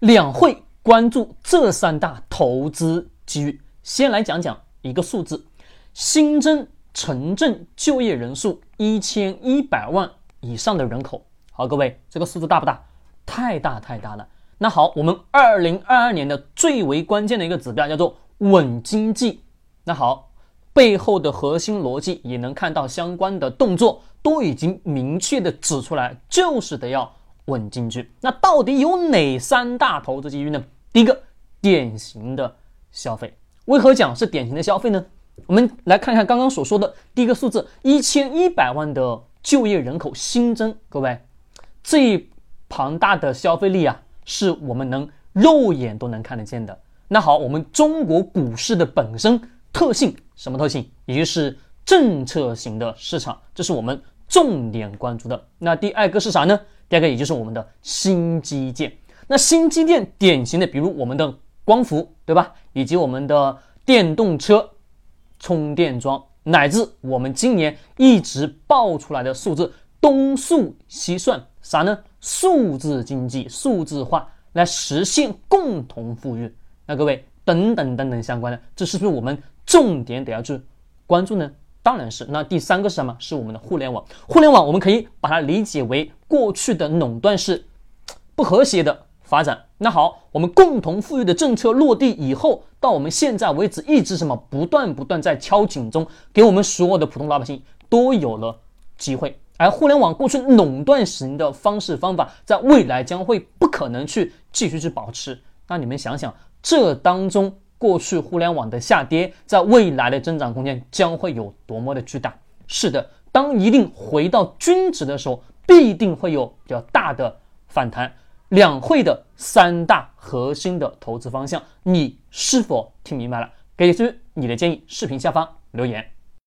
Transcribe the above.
两会关注这三大投资机遇。先来讲讲一个数字：新增城镇就业人数一千一百万以上的人口。好，各位，这个数字大不大？太大太大了。那好，我们二零二二年的最为关键的一个指标叫做稳经济。那好，背后的核心逻辑也能看到相关的动作都已经明确的指出来，就是得要。稳经济，那到底有哪三大投资机遇呢？第一个，典型的消费。为何讲是典型的消费呢？我们来看看刚刚所说的第一个数字：一千一百万的就业人口新增。各位，这庞大的消费力啊，是我们能肉眼都能看得见的。那好，我们中国股市的本身特性什么特性？也就是政策型的市场，这是我们重点关注的。那第二个是啥呢？第二个，也就是我们的新基建。那新基建典型的，比如我们的光伏，对吧？以及我们的电动车充电桩，乃至我们今年一直爆出来的数字，东数西算，啥呢？数字经济、数字化来实现共同富裕。那各位，等等等等相关的，这是不是我们重点得要去关注呢？当然是。那第三个是什么？是我们的互联网。互联网我们可以把它理解为过去的垄断式不和谐的发展。那好，我们共同富裕的政策落地以后，到我们现在为止一直什么不断不断在敲警钟，给我们所有的普通老百姓都有了机会。而互联网过去垄断型的方式方法，在未来将会不可能去继续去保持。那你们想想，这当中。过去互联网的下跌，在未来的增长空间将会有多么的巨大？是的，当一定回到均值的时候，必定会有比较大的反弹。两会的三大核心的投资方向，你是否听明白了？给出你的建议，视频下方留言。